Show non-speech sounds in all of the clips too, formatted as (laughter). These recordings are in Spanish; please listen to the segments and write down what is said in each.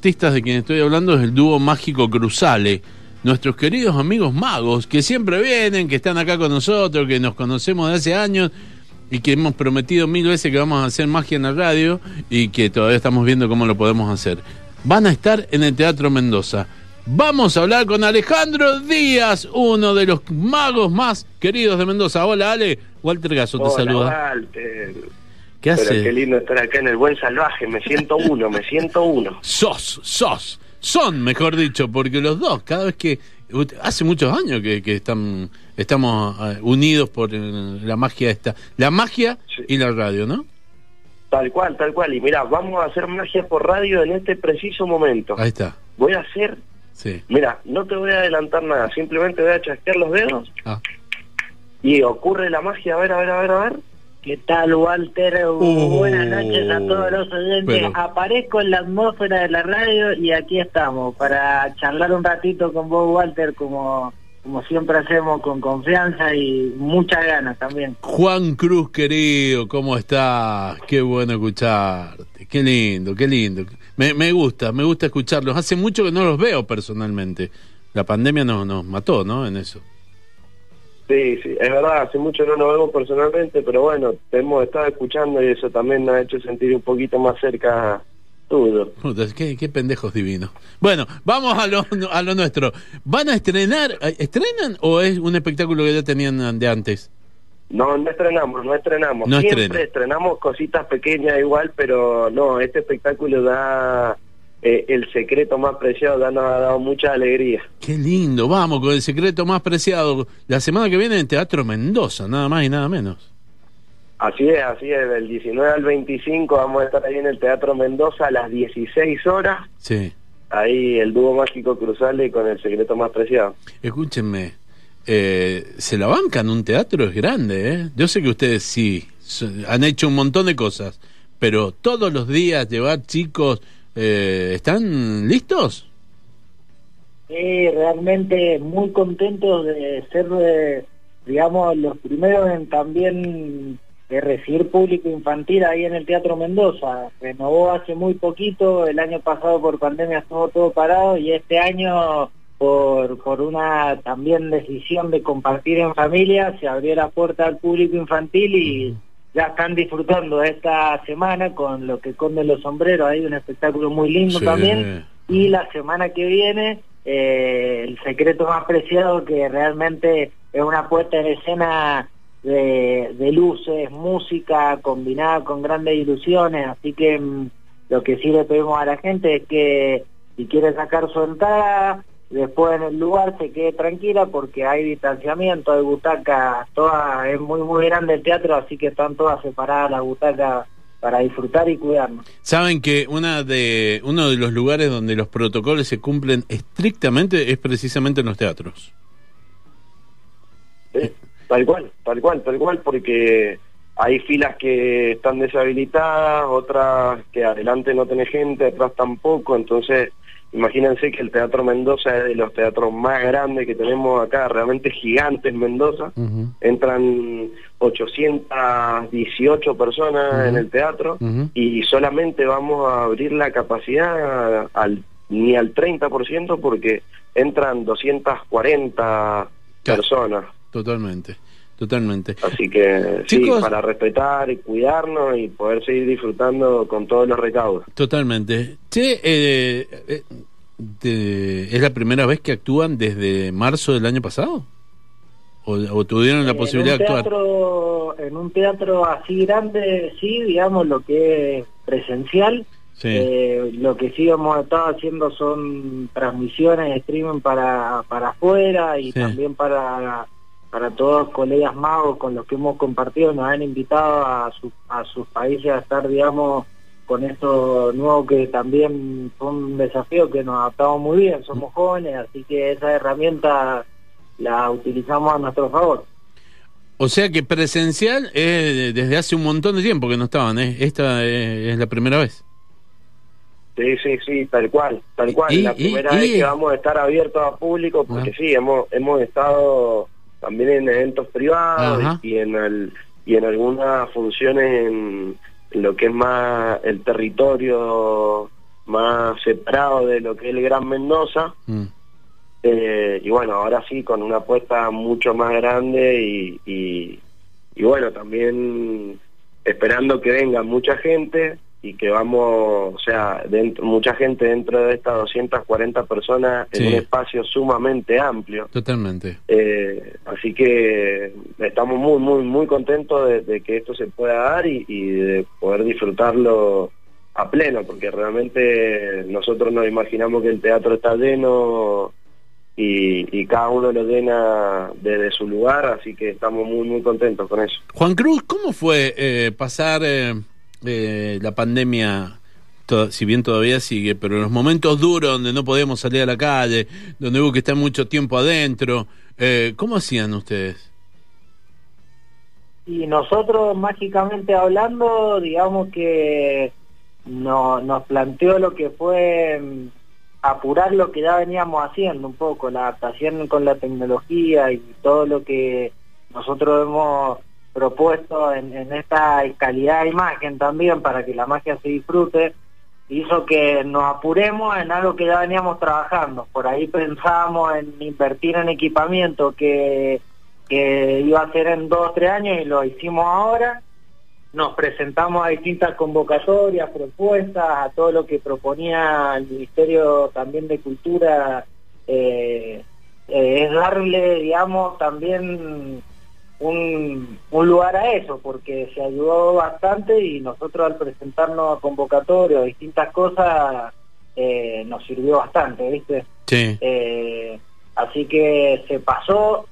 artistas de quien estoy hablando es el dúo mágico Cruzale. Nuestros queridos amigos magos que siempre vienen, que están acá con nosotros, que nos conocemos de hace años y que hemos prometido mil veces que vamos a hacer magia en la radio y que todavía estamos viendo cómo lo podemos hacer. Van a estar en el Teatro Mendoza. Vamos a hablar con Alejandro Díaz, uno de los magos más queridos de Mendoza. Hola Ale, Walter Gaso te Hola, saluda. Walter. ¿Qué Pero hace? qué lindo estar acá en el buen salvaje. Me siento uno, me siento uno. (laughs) sos, sos, son, mejor dicho, porque los dos, cada vez que hace muchos años que, que están estamos eh, unidos por la magia esta, la magia Sí. y la radio, ¿no? Tal cual, tal cual. Y mira, vamos a hacer magia por radio en este preciso momento. Ahí está. Voy a hacer, Sí. mira, no te voy a adelantar nada, simplemente voy a chasquear los dedos Ah. y ocurre la magia. A ver, a ver, a ver, a ver. ¿Qué tal, Walter? Buenas noches a todos los oyentes. pero- Aparezco en la atmósfera de la radio y aquí estamos para charlar un ratito con vos, Walter, como, como siempre hacemos, con confianza y muchas ganas también. Juan Cruz, querido, ¿cómo estás? Qué bueno escucharte. Qué lindo, qué lindo. Me, me gusta, me gusta escucharlos. Hace mucho que no los veo personalmente. La pandemia nos, nos mató, ¿no? En eso. Sí, sí, es verdad, hace mucho no nos vemos personalmente, pero bueno, te hemos estado escuchando y eso también nos ha hecho sentir un poquito más cerca tuyo. Puta, qué, qué pendejos divinos. Bueno, vamos a lo, a lo nuestro. ¿Van a estrenar? eh, ¿Estrenan o es un espectáculo que ya tenían de antes? No, no estrenamos, no estrenamos. No Siempre estrena. estrenamos cositas pequeñas igual, pero no, este espectáculo da eh, el secreto más preciado, da, nos ha dado mucha alegría. Qué lindo, vamos con el secreto más preciado. La semana que viene en Teatro Mendoza, nada más y nada menos. Así es, así es, del 19 al 25 vamos a estar ahí en el Teatro Mendoza a las 16 horas, Sí. ahí el dúo mágico Cruzale con el secreto más preciado. Escúchenme, eh, se la bancan, un teatro es grande, ¿eh? Yo sé que ustedes sí, han hecho un montón de cosas, pero todos los días llevar chicos, eh, ¿están listos? Sí, realmente muy contentos de ser, eh, digamos, los primeros en también de recibir público infantil ahí en el Teatro Mendoza. Renovó hace muy poquito, el año pasado por pandemia estuvo todo parado y este año por, por una también decisión de compartir en familia se abrió la puerta al público infantil y ya están disfrutando esta semana con lo que esconde los sombreros, hay un espectáculo muy lindo Sí. también. Y la semana que viene eh, el secreto más preciado que realmente es una puesta en escena de, de luces, música combinada con grandes ilusiones, así que mm, lo que sí le pedimos a la gente es que si quiere sacar su entrada, después en el lugar se quede tranquila porque hay distanciamiento, hay butacas, todas, es muy muy grande el teatro, así que están todas separadas las butacas para disfrutar y cuidarnos. Saben que una de, uno de los lugares donde los protocolos se cumplen estrictamente es precisamente en los teatros. Sí, Tal cual, tal cual, tal cual, porque hay filas que están deshabilitadas, otras que adelante no tiene gente, atrás tampoco, entonces imagínense que el Teatro Mendoza es de los teatros más grandes que tenemos acá, realmente gigante en Mendoza, Ujú. entran 818 personas en el teatro y solamente vamos a abrir la capacidad al ni al 30% porque entran 240 Claro. personas. Totalmente, totalmente. Así que Chicos. sí, para respetar y cuidarnos y poder seguir disfrutando con todos los recaudos. Totalmente. Che, eh, eh, de- ¿es la primera vez que actúan desde marzo del año pasado? ¿O, o tuvieron la En posibilidad de actuar? teatro- en un teatro así grande, sí, digamos, lo que es presencial. Sí. Eh, lo que sí hemos estado haciendo son transmisiones, streaming para, para afuera y Sí. también para, para todos los colegas magos con los que hemos compartido, nos han invitado a, su- a sus países a estar, digamos, con esto nuevo que también fue un desafío que nos adaptamos muy bien, somos jóvenes, así que esa herramienta la utilizamos a nuestro favor. O sea que presencial es desde hace un montón de tiempo que no estaban, ¿eh? Esta eh, es la primera vez. Sí, sí, sí, tal cual, tal cual. Y- la y- primera y- vez que vamos a estar abiertos a público, porque Ah. sí, hemos hemos estado también en eventos privados Ajá. y en el, y en algunas funciones en, en lo que es más el territorio más separado de lo que es el Gran Mendoza. Mm. Eh, y bueno, ahora sí, con una apuesta mucho más grande y, y, y bueno, también esperando que venga mucha gente y que vamos, o sea, dentro, mucha gente dentro de estas 240 personas en un espacio sumamente amplio. Totalmente. Eh, así que estamos muy, muy, muy contentos de, de que esto se pueda dar y, y de poder disfrutarlo a pleno, porque realmente nosotros nos imaginamos que el teatro está lleno y, y cada uno lo llena desde su lugar, así que estamos muy, muy contentos con eso. Juan Cruz, ¿cómo fue eh, pasar eh, eh, la pandemia? Si bien todavía sigue, pero en los momentos duros donde no podíamos salir a la calle, donde hubo que estar mucho tiempo adentro, eh, ¿cómo hacían ustedes? Y nosotros, mágicamente hablando, digamos que no, nos planteó lo que fue mm, apurar lo que ya veníamos haciendo un poco, la adaptación con la tecnología y todo lo que nosotros hemos propuesto en, en esta calidad de imagen también para que la magia se disfrute, hizo que nos apuremos en algo que ya veníamos trabajando. Por ahí pensábamos en invertir en equipamiento que que iba a ser en dos o tres años y lo hicimos ahora. Nos presentamos a distintas convocatorias, propuestas, a todo lo que proponía el Ministerio también de Cultura, eh, eh, es darle, digamos, también un, un lugar a eso, porque se ayudó bastante y nosotros al presentarnos a convocatorias, a distintas cosas, eh, nos sirvió bastante, ¿viste? Sí. Eh, así que se pasó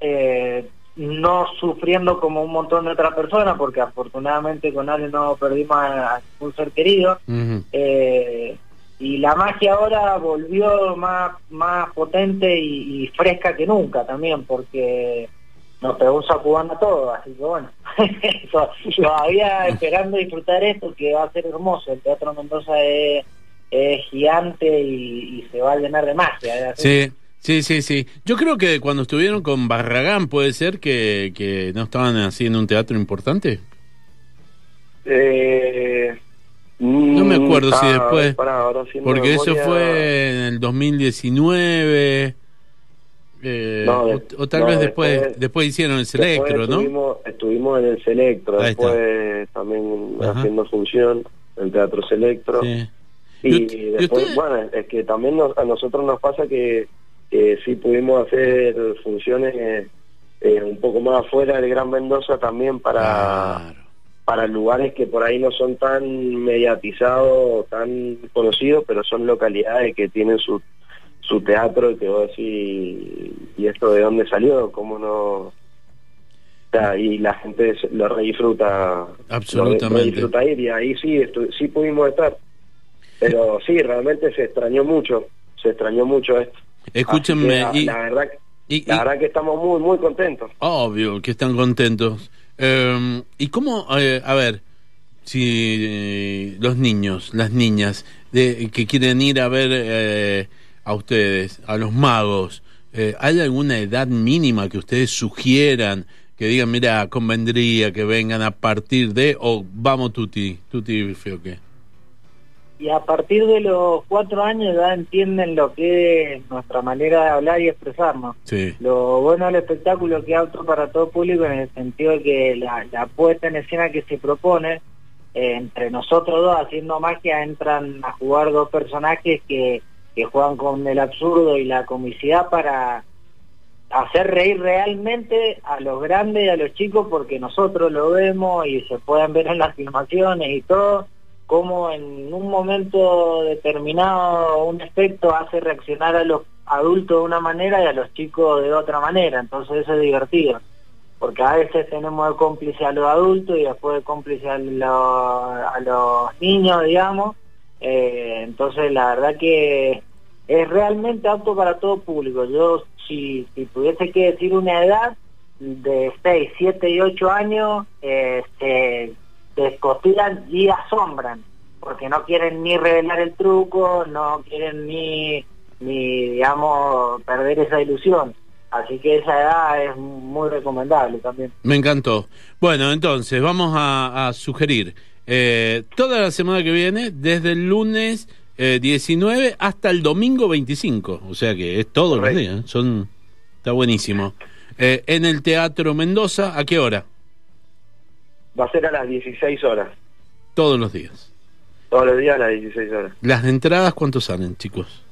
eh, no sufriendo como un montón de otras personas, porque afortunadamente con Ale no perdimos a, un ser querido. Y la magia ahora volvió más, más potente y, y fresca que nunca también, porque nos pegó un sacudón a todos, así que bueno, (laughs) to- todavía (laughs) esperando disfrutar esto, que va a ser hermoso. El Teatro Mendoza es, es gigante y, y se va a llenar de magia. ¿eh? Sí, sí, sí, sí. Yo creo que cuando estuvieron con Barragán puede ser que, que no estaban haciendo un teatro importante. Eh, No me acuerdo si ah, después- pará, ahora haciendo Porque eso fue en el 2019. Eh, No, de- o, o tal no, vez después, después- después hicieron el Después Selectro, ¿no? Estuvimos, estuvimos en el Selectro, Ahí está. después también Ajá. haciendo función, el Teatro Selectro. Sí. Y, ¿Y usted- y después, usted? bueno, es que también nos- a nosotros nos pasa que, que sí pudimos hacer funciones eh, eh, un poco más afuera del Gran Mendoza también para, Claro. para lugares que por ahí no son tan mediatizados, tan conocidos, pero son localidades que tienen su, su teatro y que vos decís, ¿y esto de dónde salió? ¿Cómo no...? Y la gente lo re disfruta Absolutamente. lo re disfruta ir y ahí sí sí pudimos estar pero sí realmente se extrañó mucho se extrañó mucho esto Escúchenme, y, la, verdad y- la verdad que estamos muy muy contentos obvio que están contentos. Eh, ¿Y cómo, eh, a ver, si eh, los niños, las niñas, de, que quieren ir a ver eh, a ustedes, a los magos, eh, ¿hay alguna edad mínima que ustedes sugieran? Que digan, mira, convendría que vengan a partir de, o vamos tuti, tuti feo que. y a partir de los cuatro años ya entienden lo que es nuestra manera de hablar y expresarnos. Sí, Lo bueno del espectáculo que apto para todo público en el sentido de que la, la puesta en escena que se propone, eh, entre nosotros dos haciendo magia entran a jugar dos personajes que, que juegan con el absurdo y la comicidad para hacer reír realmente a los grandes y a los chicos porque nosotros lo vemos y se pueden ver en las filmaciones y todo como en un momento determinado un efecto hace reaccionar a los adultos de una manera y a los chicos de otra manera, entonces eso es divertido, porque a veces tenemos de cómplice a los adultos y después de cómplice a, lo- a los niños, digamos, Eh, entonces la verdad que es realmente apto para todo público. Yo si, si tuviese que decir una edad de 6, 7 y 8 años, se descostilan y asombran, porque no quieren ni revelar el truco, no quieren ni, ni digamos, perder esa ilusión. Así que esa edad es muy recomendable también. me encantó. Bueno, entonces, vamos a, a sugerir. Eh, toda la semana que viene, desde el lunes eh, 19 hasta el domingo 25. O sea que es todos Correcto. los días. Son, está buenísimo. Eh, en el Teatro Mendoza, ¿a qué hora? Va a ser a las 16 horas. Todos los días. Todos los días a las 16 horas. ¿Las entradas cuánto salen, chicos?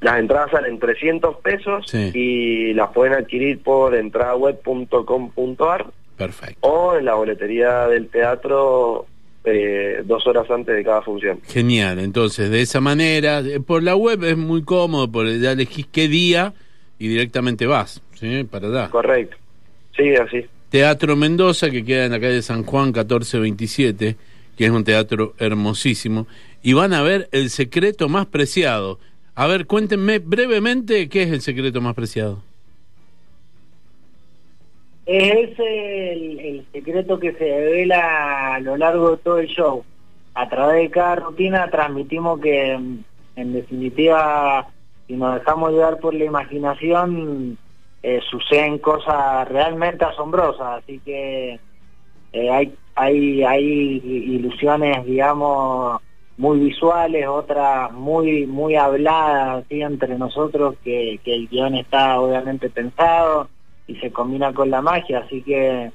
Las entradas salen 300 pesos Sí. y las pueden adquirir por entradaweb.com.ar Perfecto. o en la boletería del teatro eh, dos horas antes de cada función. Genial. Entonces, de esa manera, por la web es muy cómodo, por ya elegís qué día y directamente vas, ¿sí? Para allá. Correcto. Sí, así. Teatro Mendoza, que queda en la calle San Juan 1427, que es un teatro hermosísimo, y van a ver El secreto más preciado. A ver, cuéntenme brevemente qué es el secreto más preciado. Es el, el secreto que se devela a lo largo de todo el show. A través de cada rutina transmitimos que, en definitiva, si nos dejamos llevar por la imaginación, eh, suceden cosas realmente asombrosas. Así que eh, hay, hay, hay ilusiones, digamos, muy visuales, otras muy, muy habladas así entre nosotros, que, que el guion está obviamente pensado y se combina con la magia, así que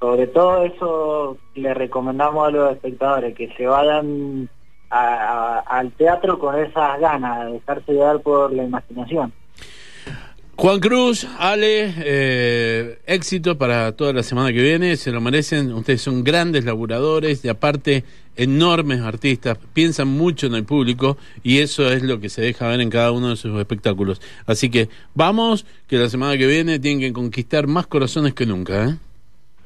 sobre todo eso le recomendamos a los espectadores que se vayan a- al teatro con esas ganas de dejarse llevar por la imaginación. Juan Cruz, Ale, eh, éxito para toda la semana que viene, se lo merecen, ustedes son grandes laburadores y aparte enormes artistas, piensan mucho en el público y eso es lo que se deja ver en cada uno de sus espectáculos. Así que vamos, que la semana que viene tienen que conquistar más corazones que nunca. ¿eh?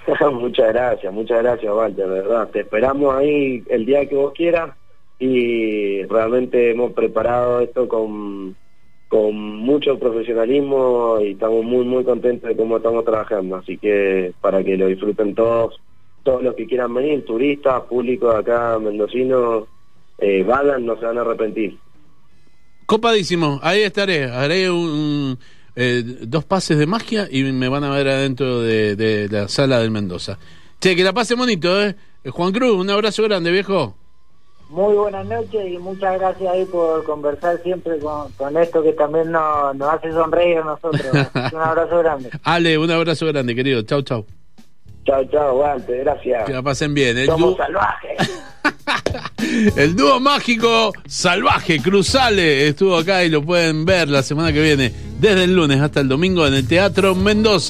(laughs) muchas gracias, muchas gracias, Walter, de verdad. Te esperamos ahí el día que vos quieras y realmente hemos preparado esto con, con mucho profesionalismo y estamos muy, muy contentos de cómo estamos trabajando. Así que para que lo disfruten todos, todos los que quieran venir, turistas, público de acá, mendocinos, eh, no se van a arrepentir. Copadísimo, ahí estaré, haré un, eh, dos pases de magia y me van a ver adentro de, de la sala del Mendoza. Che, que la pase bonito, ¿eh? Eh, Juan Cruz, un abrazo grande, viejo. Muy buenas noches y muchas gracias ahí por conversar siempre con, con esto que también nos, nos hace sonreír a nosotros. (laughs) Un abrazo grande. Ale, un abrazo grande, querido. Chau, chau. Chao, chao, Walter, gracias. Que la pasen bien. El, Somos dúo, salvajes. (laughs) el dúo mágico salvaje, Cruzale, estuvo acá y lo pueden ver la semana que viene, desde el lunes hasta el domingo en el Teatro Mendoza.